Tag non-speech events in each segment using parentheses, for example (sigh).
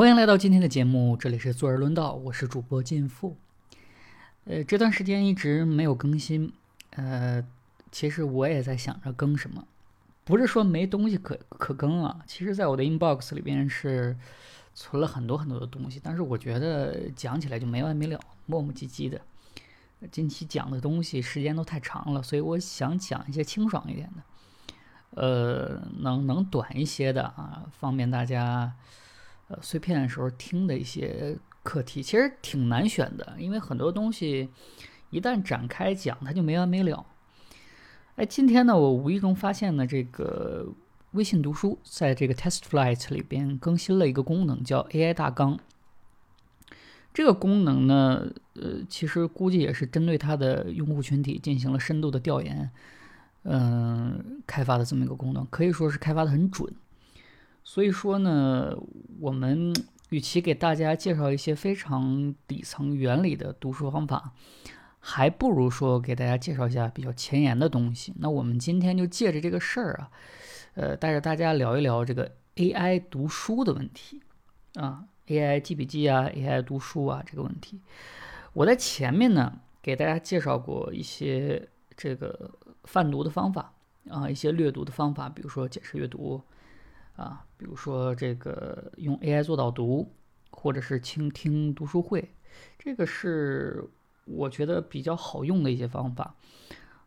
欢迎来到今天的节目，这里是坐而论道，我是主播金富。呃，这段时间一直没有更新，呃，其实我也在想着更什么，不是说没东西可可更啊。其实，在我的 inbox 里边是存了很多很多的东西，但是我觉得讲起来就没完没了，磨磨唧唧的。近期讲的东西时间都太长了，所以我想讲一些清爽一点的，呃，能能短一些的啊，方便大家。呃，碎片的时候听的一些课题，其实挺难选的，因为很多东西一旦展开讲，它就没完没了。哎，今天呢，我无意中发现呢，这个微信读书在这个 TestFlight 里边更新了一个功能，叫 AI 大纲。这个功能呢，呃，其实估计也是针对它的用户群体进行了深度的调研，嗯，开发的这么一个功能，可以说是开发的很准。所以说呢，我们 (tsk) 与其给大家介绍一些非常底层原理的读书方法，还不如说给大家介绍一下比较前沿的东西。那我们今天就借着这个事儿啊，呃，带着大家聊一聊这个 AI 读书的问题啊，AI 记笔记啊，AI 读书啊这个问题。我在前面呢给大家介绍过一些这个泛读的方法啊，一些略读的方法，比如说解释阅读。啊，比如说这个用 AI 做导读，或者是倾听读书会，这个是我觉得比较好用的一些方法。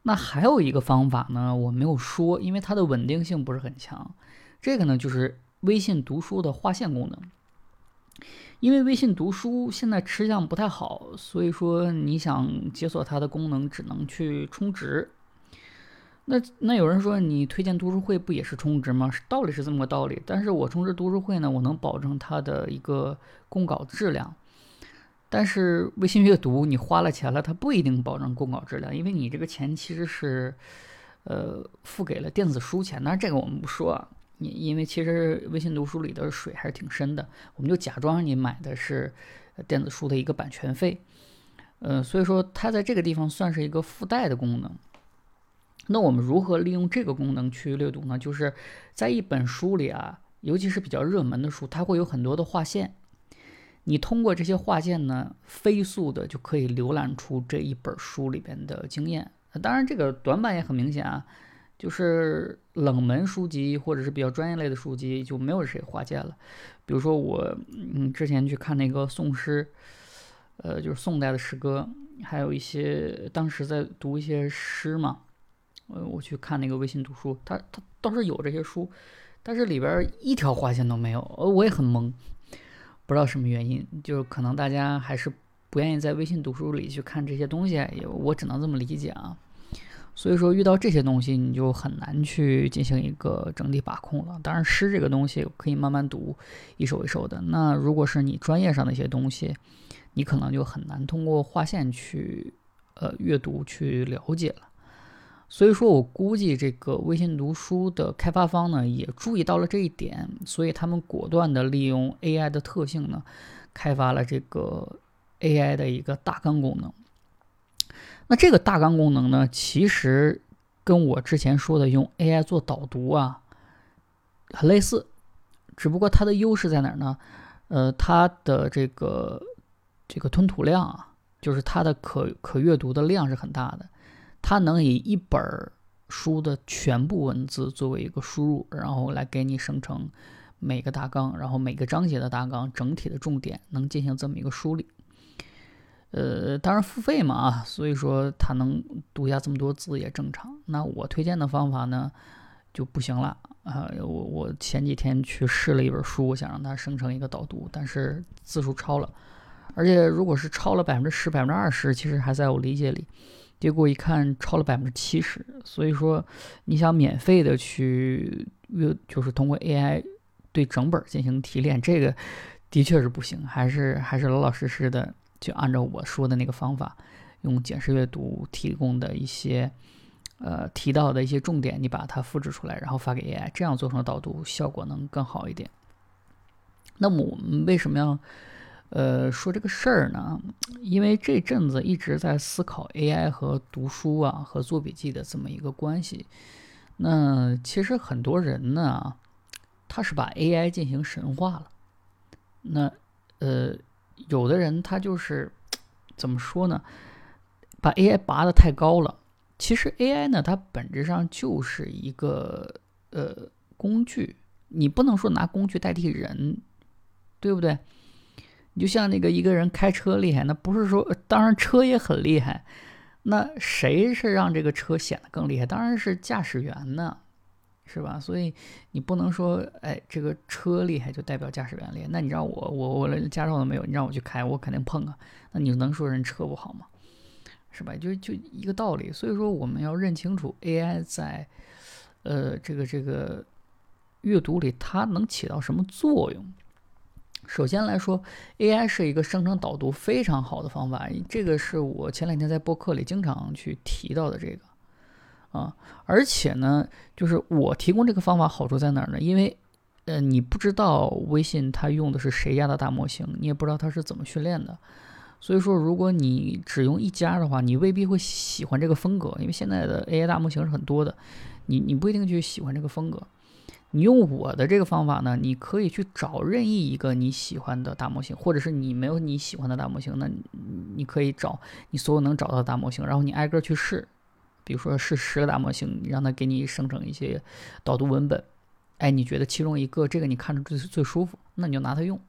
那还有一个方法呢，我没有说，因为它的稳定性不是很强。这个呢，就是微信读书的划线功能。因为微信读书现在吃相不太好，所以说你想解锁它的功能，只能去充值。那那有人说你推荐读书会不也是充值吗？道理是这么个道理，但是我充值读书会呢，我能保证它的一个供稿质量。但是微信阅读你花了钱了，它不一定保证供稿质量，因为你这个钱其实是呃付给了电子书钱。但是这个我们不说啊，你因为其实微信读书里的水还是挺深的，我们就假装你买的是电子书的一个版权费。呃，所以说它在这个地方算是一个附带的功能。那我们如何利用这个功能去阅读呢？就是在一本书里啊，尤其是比较热门的书，它会有很多的划线。你通过这些划线呢，飞速的就可以浏览出这一本书里边的经验。当然，这个短板也很明显啊，就是冷门书籍或者是比较专业类的书籍就没有谁划线了。比如说我，嗯，之前去看那个宋诗，呃，就是宋代的诗歌，还有一些当时在读一些诗嘛。呃，我去看那个微信读书，它它倒是有这些书，但是里边一条划线都没有，呃，我也很懵，不知道什么原因，就可能大家还是不愿意在微信读书里去看这些东西，也我只能这么理解啊。所以说遇到这些东西，你就很难去进行一个整体把控了。当然，诗这个东西可以慢慢读，一首一首的。那如果是你专业上的一些东西，你可能就很难通过划线去呃阅读去了解了。所以说我估计这个微信读书的开发方呢，也注意到了这一点，所以他们果断的利用 AI 的特性呢，开发了这个 AI 的一个大纲功能。那这个大纲功能呢，其实跟我之前说的用 AI 做导读啊，很类似，只不过它的优势在哪儿呢？呃，它的这个这个吞吐量啊，就是它的可可阅读的量是很大的。它能以一本书的全部文字作为一个输入，然后来给你生成每个大纲，然后每个章节的大纲，整体的重点能进行这么一个梳理。呃，当然付费嘛啊，所以说它能读下这么多字也正常。那我推荐的方法呢就不行了啊！我我前几天去试了一本书，我想让它生成一个导读，但是字数超了，而且如果是超了百分之十、百分之二十，其实还在我理解里。结果一看超了百分之七十，所以说你想免费的去阅，就是通过 AI 对整本进行提炼，这个的确是不行，还是还是老老实实的就按照我说的那个方法，用简式阅读提供的一些呃提到的一些重点，你把它复制出来，然后发给 AI，这样做成导读效果能更好一点。那么我们为什么要？呃，说这个事儿呢，因为这阵子一直在思考 AI 和读书啊和做笔记的这么一个关系。那其实很多人呢，他是把 AI 进行神化了。那呃，有的人他就是怎么说呢？把 AI 拔得太高了。其实 AI 呢，它本质上就是一个呃工具，你不能说拿工具代替人，对不对？你就像那个一个人开车厉害，那不是说当然车也很厉害，那谁是让这个车显得更厉害？当然是驾驶员呢，是吧？所以你不能说哎，这个车厉害就代表驾驶员厉害。那你让我我我连驾照都没有，你让我去开，我肯定碰啊。那你能说人车不好吗？是吧？就就一个道理。所以说我们要认清楚 AI 在呃这个这个阅读里它能起到什么作用。首先来说，AI 是一个生成导读非常好的方法，这个是我前两天在播客里经常去提到的这个啊。而且呢，就是我提供这个方法好处在哪儿呢？因为呃，你不知道微信它用的是谁家的大模型，你也不知道它是怎么训练的，所以说如果你只用一家的话，你未必会喜欢这个风格，因为现在的 AI 大模型是很多的，你你不一定去喜欢这个风格。你用我的这个方法呢，你可以去找任意一个你喜欢的大模型，或者是你没有你喜欢的大模型，那你可以找你所有能找到的大模型，然后你挨个去试，比如说试十个大模型，你让它给你生成一些导读文本，哎，你觉得其中一个这个你看着最最舒服，那你就拿它用，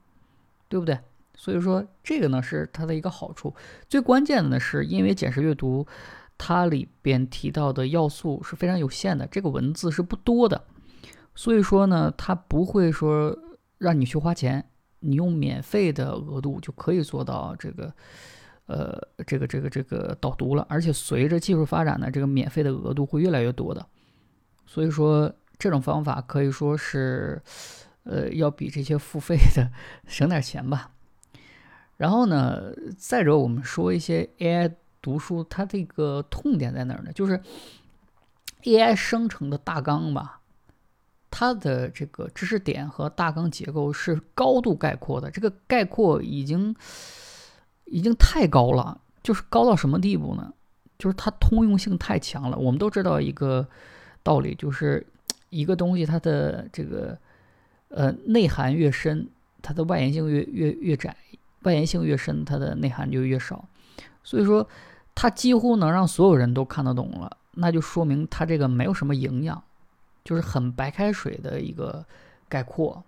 对不对？所以说这个呢是它的一个好处，最关键的呢是因为简式阅读它里边提到的要素是非常有限的，这个文字是不多的。所以说呢，它不会说让你去花钱，你用免费的额度就可以做到这个，呃，这个这个这个导读了。而且随着技术发展呢，这个免费的额度会越来越多的。所以说这种方法可以说是，呃，要比这些付费的省点钱吧。然后呢，再者我们说一些 AI 读书，它这个痛点在哪儿呢？就是 AI 生成的大纲吧。它的这个知识点和大纲结构是高度概括的，这个概括已经已经太高了，就是高到什么地步呢？就是它通用性太强了。我们都知道一个道理，就是一个东西它的这个呃内涵越深，它的外延性越越越窄；外延性越深，它的内涵就越少。所以说，它几乎能让所有人都看得懂了，那就说明它这个没有什么营养。就是很白开水的一个概括，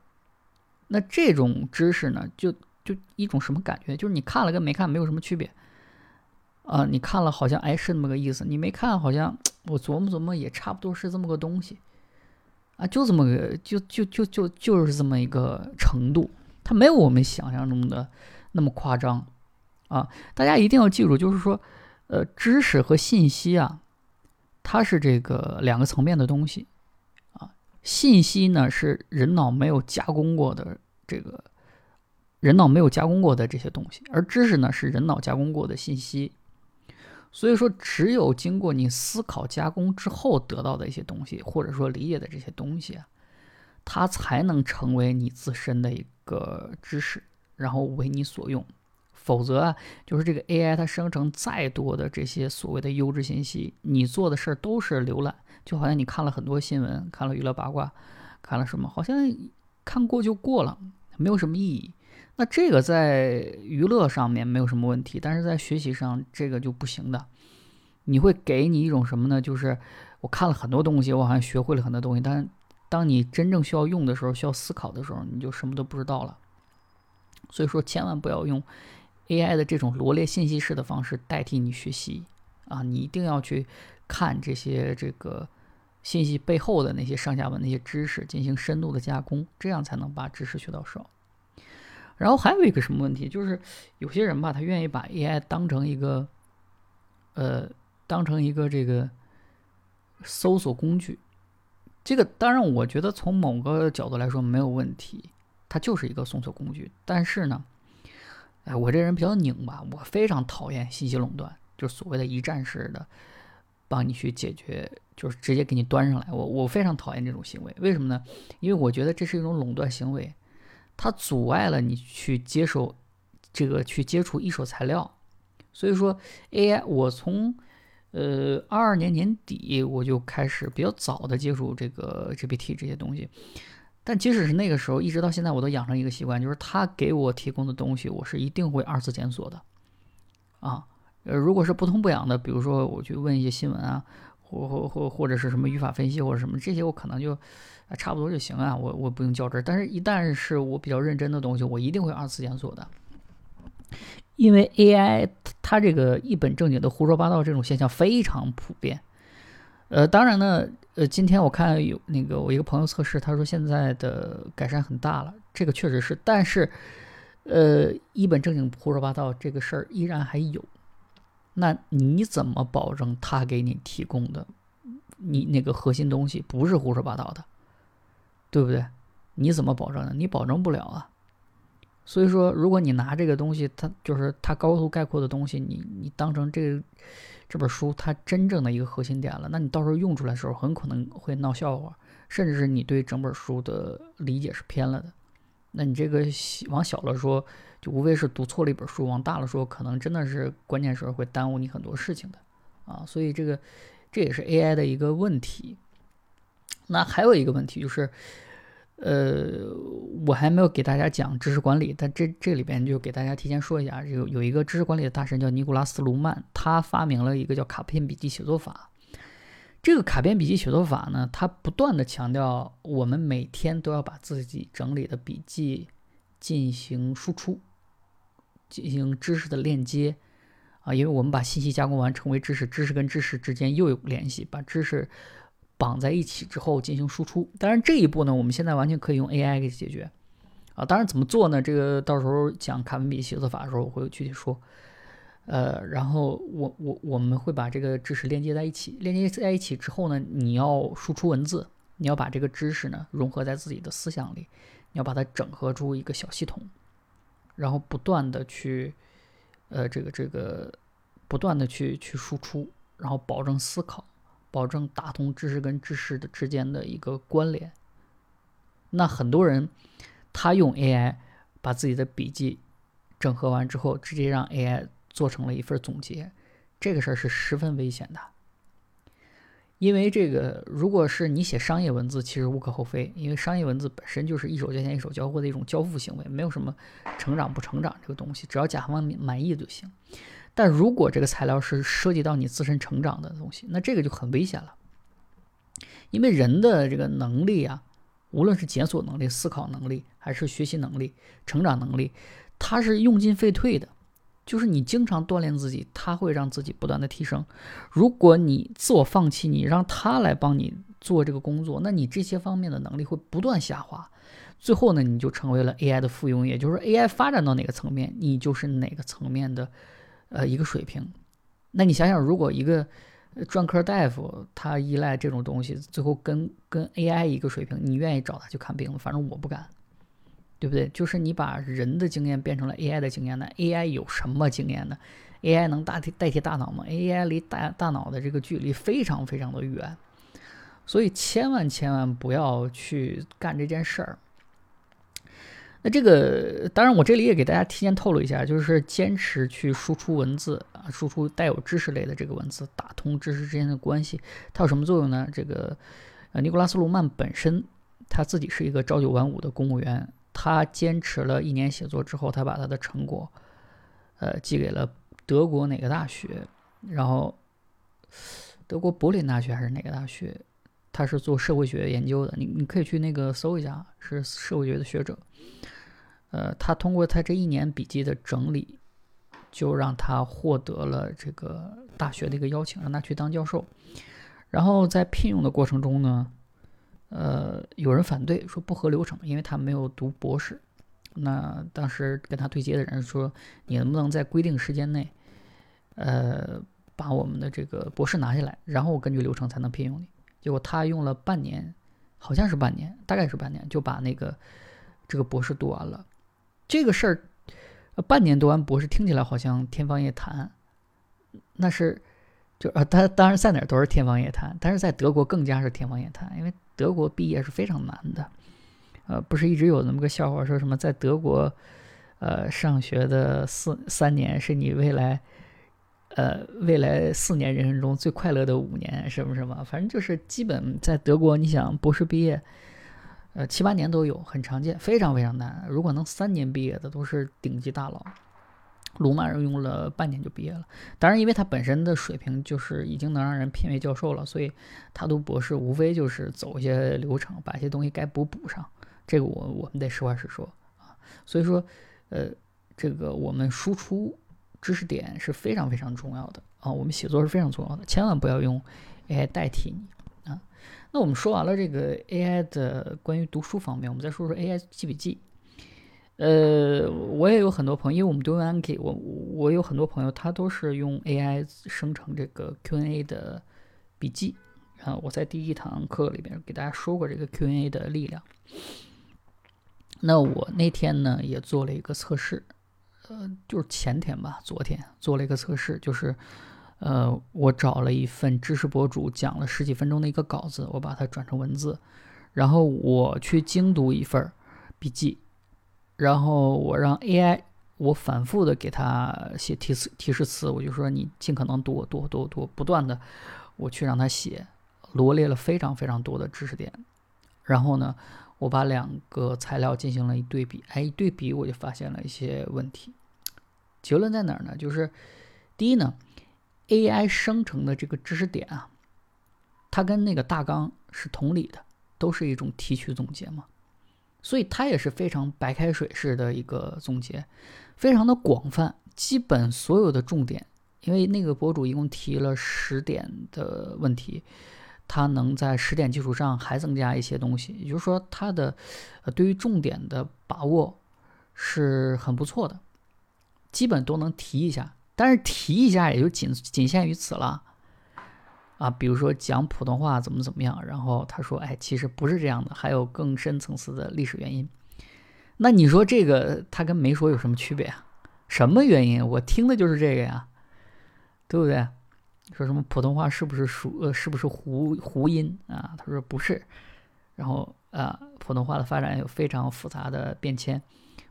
那这种知识呢，就就一种什么感觉？就是你看了跟没看没有什么区别啊！你看了好像哎是那么个意思，你没看好像我琢磨琢磨也差不多是这么个东西啊，就这么个就就就就就是这么一个程度，它没有我们想象中的那么夸张啊！大家一定要记住，就是说，呃，知识和信息啊，它是这个两个层面的东西。信息呢是人脑没有加工过的，这个人脑没有加工过的这些东西，而知识呢是人脑加工过的信息。所以说，只有经过你思考加工之后得到的一些东西，或者说理解的这些东西啊，它才能成为你自身的一个知识，然后为你所用。否则啊，就是这个 AI 它生成再多的这些所谓的优质信息，你做的事儿都是浏览。就好像你看了很多新闻，看了娱乐八卦，看了什么，好像看过就过了，没有什么意义。那这个在娱乐上面没有什么问题，但是在学习上这个就不行的。你会给你一种什么呢？就是我看了很多东西，我好像学会了很多东西，但是当你真正需要用的时候，需要思考的时候，你就什么都不知道了。所以说，千万不要用 AI 的这种罗列信息式的方式代替你学习啊！你一定要去看这些这个。信息背后的那些上下文那些知识进行深度的加工，这样才能把知识学到手。然后还有一个什么问题，就是有些人吧，他愿意把 AI 当成一个，呃，当成一个这个搜索工具。这个当然，我觉得从某个角度来说没有问题，它就是一个搜索工具。但是呢，哎，我这人比较拧吧，我非常讨厌信息垄断，就是所谓的一站式的。帮你去解决，就是直接给你端上来。我我非常讨厌这种行为，为什么呢？因为我觉得这是一种垄断行为，它阻碍了你去接受这个去接触一手材料。所以说，AI 我从呃二二年年底我就开始比较早的接触这个 GPT 这些东西，但即使是那个时候，一直到现在，我都养成一个习惯，就是他给我提供的东西，我是一定会二次检索的。啊，呃，如果是不痛不痒的，比如说我去问一些新闻啊，或或或或者是什么语法分析或者什么这些，我可能就差不多就行啊，我我不用较真。但是，一旦是我比较认真的东西，我一定会二次检索的。因为 AI 它这个一本正经的胡说八道这种现象非常普遍。呃，当然呢。呃，今天我看有那个我一个朋友测试，他说现在的改善很大了，这个确实是，但是，呃，一本正经胡说八道这个事儿依然还有。那你怎么保证他给你提供的你那个核心东西不是胡说八道的，对不对？你怎么保证呢？你保证不了啊。所以说，如果你拿这个东西，它就是它高度概括的东西，你你当成这个。这本书它真正的一个核心点了，那你到时候用出来的时候很可能会闹笑话，甚至是你对整本书的理解是偏了的。那你这个往小了说，就无非是读错了一本书；往大了说，可能真的是关键时候会耽误你很多事情的啊。所以这个这也是 AI 的一个问题。那还有一个问题就是。呃，我还没有给大家讲知识管理，但这这里边就给大家提前说一下，有有一个知识管理的大神叫尼古拉斯·卢曼，他发明了一个叫卡片笔记写作法。这个卡片笔记写作法呢，它不断的强调，我们每天都要把自己整理的笔记进行输出，进行知识的链接啊，因为我们把信息加工完成为知识，知识跟知识之间又有联系，把知识。绑在一起之后进行输出，当然这一步呢，我们现在完全可以用 AI 给解决啊。当然怎么做呢？这个到时候讲卡文笔写作法的时候我会具体说。呃，然后我我我们会把这个知识连接在一起，连接在一起之后呢，你要输出文字，你要把这个知识呢融合在自己的思想里，你要把它整合出一个小系统，然后不断的去呃这个这个不断的去去输出，然后保证思考。保证打通知识跟知识的之间的一个关联。那很多人他用 AI 把自己的笔记整合完之后，直接让 AI 做成了一份总结，这个事儿是十分危险的。因为这个，如果是你写商业文字，其实无可厚非，因为商业文字本身就是一手交钱一手交货的一种交付行为，没有什么成长不成长这个东西，只要甲方满意就行。但如果这个材料是涉及到你自身成长的东西，那这个就很危险了。因为人的这个能力啊，无论是检索能力、思考能力，还是学习能力、成长能力，它是用进废退的。就是你经常锻炼自己，它会让自己不断的提升。如果你自我放弃，你让他来帮你做这个工作，那你这些方面的能力会不断下滑。最后呢，你就成为了 AI 的附庸，也就是 AI 发展到哪个层面，你就是哪个层面的。呃，一个水平，那你想想，如果一个专科大夫他依赖这种东西，最后跟跟 AI 一个水平，你愿意找他去看病吗？反正我不敢，对不对？就是你把人的经验变成了 AI 的经验呢？AI 有什么经验呢？AI 能代替代替大脑吗？AI 离大大脑的这个距离非常非常的远，所以千万千万不要去干这件事儿。那这个当然，我这里也给大家提前透露一下，就是坚持去输出文字啊，输出带有知识类的这个文字，打通知识之间的关系，它有什么作用呢？这个呃，尼古拉斯·卢曼本身他自己是一个朝九晚五的公务员，他坚持了一年写作之后，他把他的成果呃寄给了德国哪个大学？然后德国柏林大学还是哪个大学？他是做社会学研究的，你你可以去那个搜一下，是社会学的学者。呃，他通过他这一年笔记的整理，就让他获得了这个大学的一个邀请，让他去当教授。然后在聘用的过程中呢，呃，有人反对说不合流程，因为他没有读博士。那当时跟他对接的人说：“你能不能在规定时间内，呃，把我们的这个博士拿下来，然后我根据流程才能聘用你？”结果他用了半年，好像是半年，大概是半年，就把那个这个博士读完了。这个事儿，半年读完博士听起来好像天方夜谭，那是就啊，他当然在哪儿都是天方夜谭，但是在德国更加是天方夜谭，因为德国毕业是非常难的。呃，不是一直有那么个笑话，说什么在德国，呃，上学的四三年是你未来，呃，未来四年人生中最快乐的五年，什么什么，反正就是基本在德国，你想博士毕业。呃，七八年都有，很常见，非常非常难。如果能三年毕业的，都是顶级大佬。鲁曼人用了半年就毕业了，当然，因为他本身的水平就是已经能让人聘为教授了，所以他读博士无非就是走一些流程，把一些东西该补补上。这个我我们得实话实说啊。所以说，呃，这个我们输出知识点是非常非常重要的啊。我们写作是非常重要的，千万不要用 AI 代替你啊。那我们说完了这个 AI 的关于读书方面，我们再说说 AI 记笔记。呃，我也有很多朋友，因为我们都用 Anki，我我有很多朋友，他都是用 AI 生成这个 Q&A 的笔记啊。我在第一堂课里边给大家说过这个 Q&A 的力量。那我那天呢也做了一个测试，呃，就是前天吧，昨天做了一个测试，就是呃，我找了一份知识博主讲了十几分钟的一个稿子，我把它转成文字，然后我去精读一份笔记。然后我让 AI，我反复的给他写提示提示词，我就说你尽可能多多多多，不断的我去让他写，罗列了非常非常多的知识点。然后呢，我把两个材料进行了一对比，哎，一对比我就发现了一些问题。结论在哪儿呢？就是第一呢，AI 生成的这个知识点啊，它跟那个大纲是同理的，都是一种提取总结嘛。所以它也是非常白开水式的一个总结，非常的广泛，基本所有的重点，因为那个博主一共提了十点的问题，他能在十点基础上还增加一些东西，也就是说，他的呃对于重点的把握是很不错的，基本都能提一下，但是提一下也就仅仅限于此了。啊，比如说讲普通话怎么怎么样，然后他说：“哎，其实不是这样的，还有更深层次的历史原因。”那你说这个他跟没说有什么区别啊？什么原因？我听的就是这个呀，对不对？说什么普通话是不是属呃是不是胡胡音啊？他说不是。然后啊，普通话的发展有非常复杂的变迁，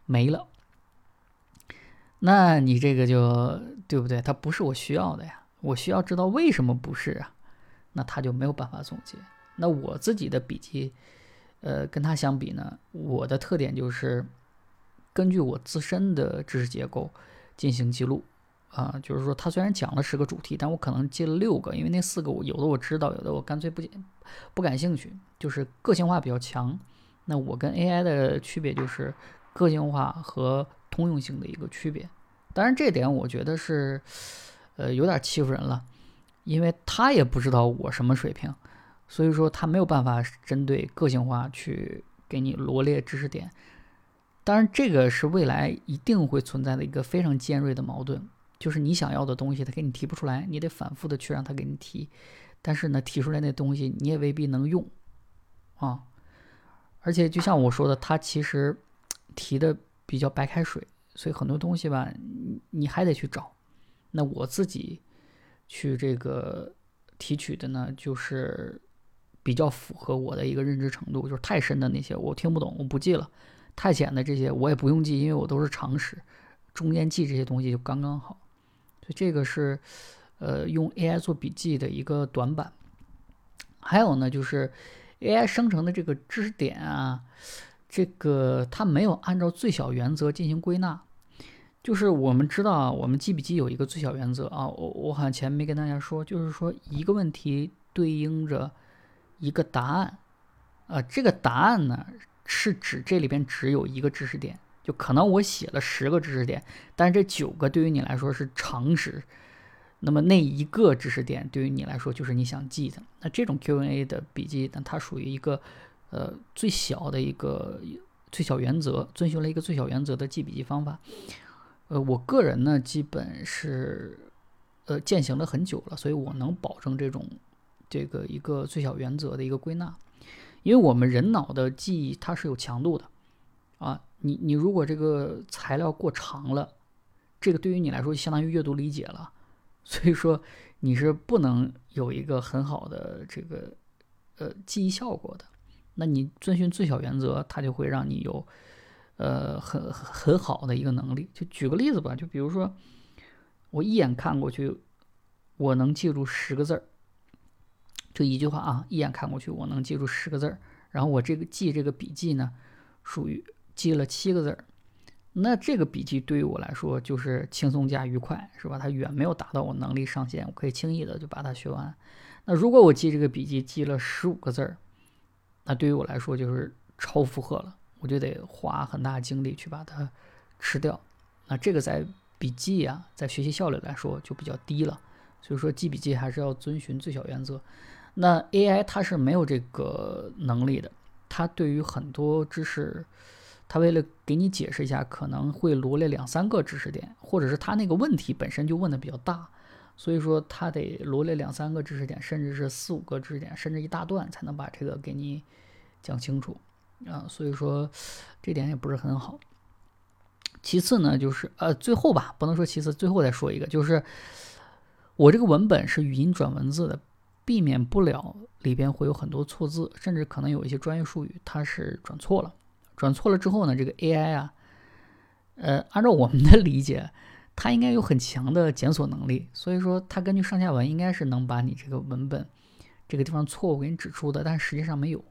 没了。那你这个就对不对？它不是我需要的呀，我需要知道为什么不是啊？那他就没有办法总结。那我自己的笔记，呃，跟他相比呢，我的特点就是根据我自身的知识结构进行记录。啊，就是说他虽然讲了十个主题，但我可能记了六个，因为那四个我有的我知道，有的我干脆不不感兴趣，就是个性化比较强。那我跟 AI 的区别就是个性化和通用性的一个区别。当然这点我觉得是，呃，有点欺负人了。因为他也不知道我什么水平，所以说他没有办法针对个性化去给你罗列知识点。当然，这个是未来一定会存在的一个非常尖锐的矛盾，就是你想要的东西他给你提不出来，你得反复的去让他给你提。但是呢，提出来那东西你也未必能用啊。而且就像我说的，他其实提的比较白开水，所以很多东西吧，你还得去找。那我自己。去这个提取的呢，就是比较符合我的一个认知程度，就是太深的那些我听不懂，我不记了；太浅的这些我也不用记，因为我都是常识，中间记这些东西就刚刚好。所以这个是呃用 AI 做笔记的一个短板。还有呢，就是 AI 生成的这个知识点啊，这个它没有按照最小原则进行归纳。就是我们知道啊，我们记笔记有一个最小原则啊，我我好像前没跟大家说，就是说一个问题对应着一个答案，啊，这个答案呢是指这里边只有一个知识点，就可能我写了十个知识点，但是这九个对于你来说是常识，那么那一个知识点对于你来说就是你想记的，那这种 Q&A 的笔记，呢，它属于一个呃最小的一个最小原则，遵循了一个最小原则的记笔记方法。呃，我个人呢，基本是呃践行了很久了，所以我能保证这种这个一个最小原则的一个归纳。因为我们人脑的记忆它是有强度的啊，你你如果这个材料过长了，这个对于你来说相当于阅读理解了，所以说你是不能有一个很好的这个呃记忆效果的。那你遵循最小原则，它就会让你有。呃，很很好的一个能力。就举个例子吧，就比如说，我一眼看过去，我能记住十个字儿，就一句话啊，一眼看过去，我能记住十个字儿。然后我这个记这个笔记呢，属于记了七个字儿。那这个笔记对于我来说就是轻松加愉快，是吧？它远没有达到我能力上限，我可以轻易的就把它学完。那如果我记这个笔记记了十五个字儿，那对于我来说就是超负荷了，我就得花很大精力去把它吃掉。那这个在笔记啊，在学习效率来说就比较低了。所以说记笔记还是要遵循最小原则。那 AI 它是没有这个能力的，它对于很多知识。它为了给你解释一下，可能会罗列两三个知识点，或者是它那个问题本身就问的比较大，所以说他得罗列两三个知识点，甚至是四五个知识点，甚至一大段才能把这个给你讲清楚啊。所以说这点也不是很好。其次呢，就是呃最后吧，不能说其次，最后再说一个，就是我这个文本是语音转文字的，避免不了里边会有很多错字，甚至可能有一些专业术语它是转错了。转错了之后呢，这个 AI 啊，呃，按照我们的理解，它应该有很强的检索能力，所以说它根据上下文应该是能把你这个文本这个地方错误给你指出的，但实际上没有，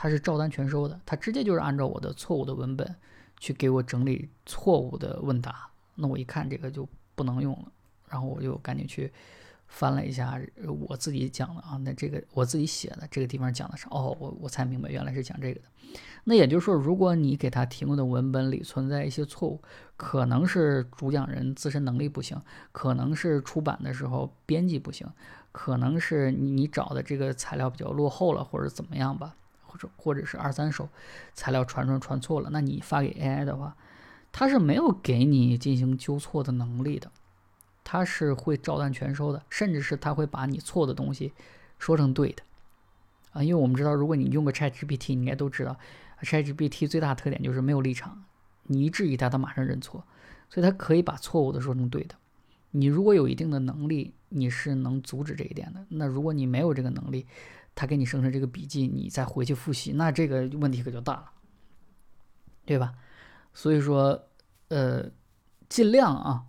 它是照单全收的，它直接就是按照我的错误的文本去给我整理错误的问答，那我一看这个就不能用了，然后我就赶紧去。翻了一下我自己讲的啊，那这个我自己写的这个地方讲的是哦，我我才明白原来是讲这个的。那也就是说，如果你给他提供的文本里存在一些错误，可能是主讲人自身能力不行，可能是出版的时候编辑不行，可能是你找的这个材料比较落后了，或者怎么样吧，或者或者是二三手材料传传传错了，那你发给 AI 的话，它是没有给你进行纠错的能力的。它是会照单全收的，甚至是他会把你错的东西说成对的啊！因为我们知道，如果你用个 ChatGPT，你应该都知道，ChatGPT 最大特点就是没有立场，你一质疑它，它马上认错，所以它可以把错误的说成对的。你如果有一定的能力，你是能阻止这一点的。那如果你没有这个能力，他给你生成这个笔记，你再回去复习，那这个问题可就大了，对吧？所以说，呃，尽量啊。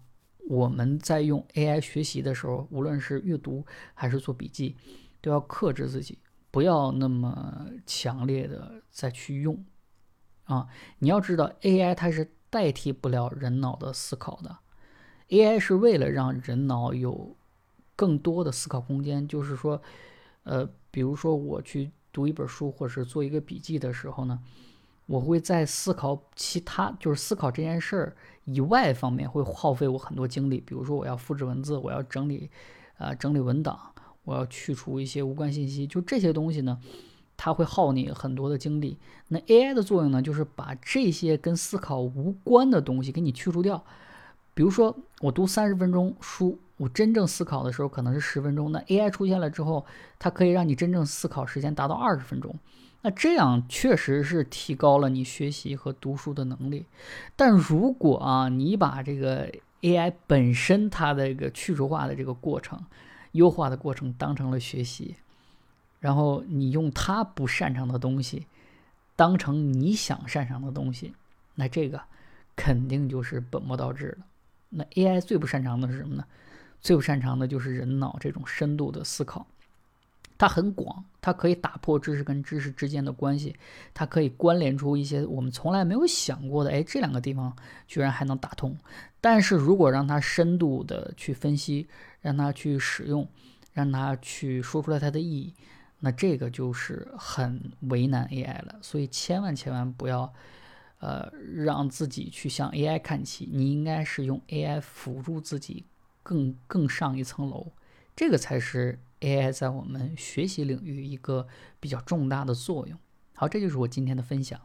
我们在用 AI 学习的时候，无论是阅读还是做笔记，都要克制自己，不要那么强烈的再去用啊！你要知道，AI 它是代替不了人脑的思考的，AI 是为了让人脑有更多的思考空间。就是说，呃，比如说我去读一本书或者是做一个笔记的时候呢。我会在思考其他，就是思考这件事儿以外方面会耗费我很多精力。比如说，我要复制文字，我要整理，呃，整理文档，我要去除一些无关信息，就这些东西呢，它会耗你很多的精力。那 AI 的作用呢，就是把这些跟思考无关的东西给你去除掉。比如说，我读三十分钟书，我真正思考的时候可能是十分钟，那 AI 出现了之后，它可以让你真正思考时间达到二十分钟。那这样确实是提高了你学习和读书的能力，但如果啊，你把这个 AI 本身它的一个去除化的这个过程、优化的过程当成了学习，然后你用它不擅长的东西当成你想擅长的东西，那这个肯定就是本末倒置了。那 AI 最不擅长的是什么呢？最不擅长的就是人脑这种深度的思考。它很广，它可以打破知识跟知识之间的关系，它可以关联出一些我们从来没有想过的，哎，这两个地方居然还能打通。但是如果让它深度的去分析，让它去使用，让它去说出来它的意义，那这个就是很为难 AI 了。所以千万千万不要，呃，让自己去向 AI 看齐，你应该是用 AI 辅助自己更更上一层楼，这个才是。AI 在我们学习领域一个比较重大的作用。好，这就是我今天的分享。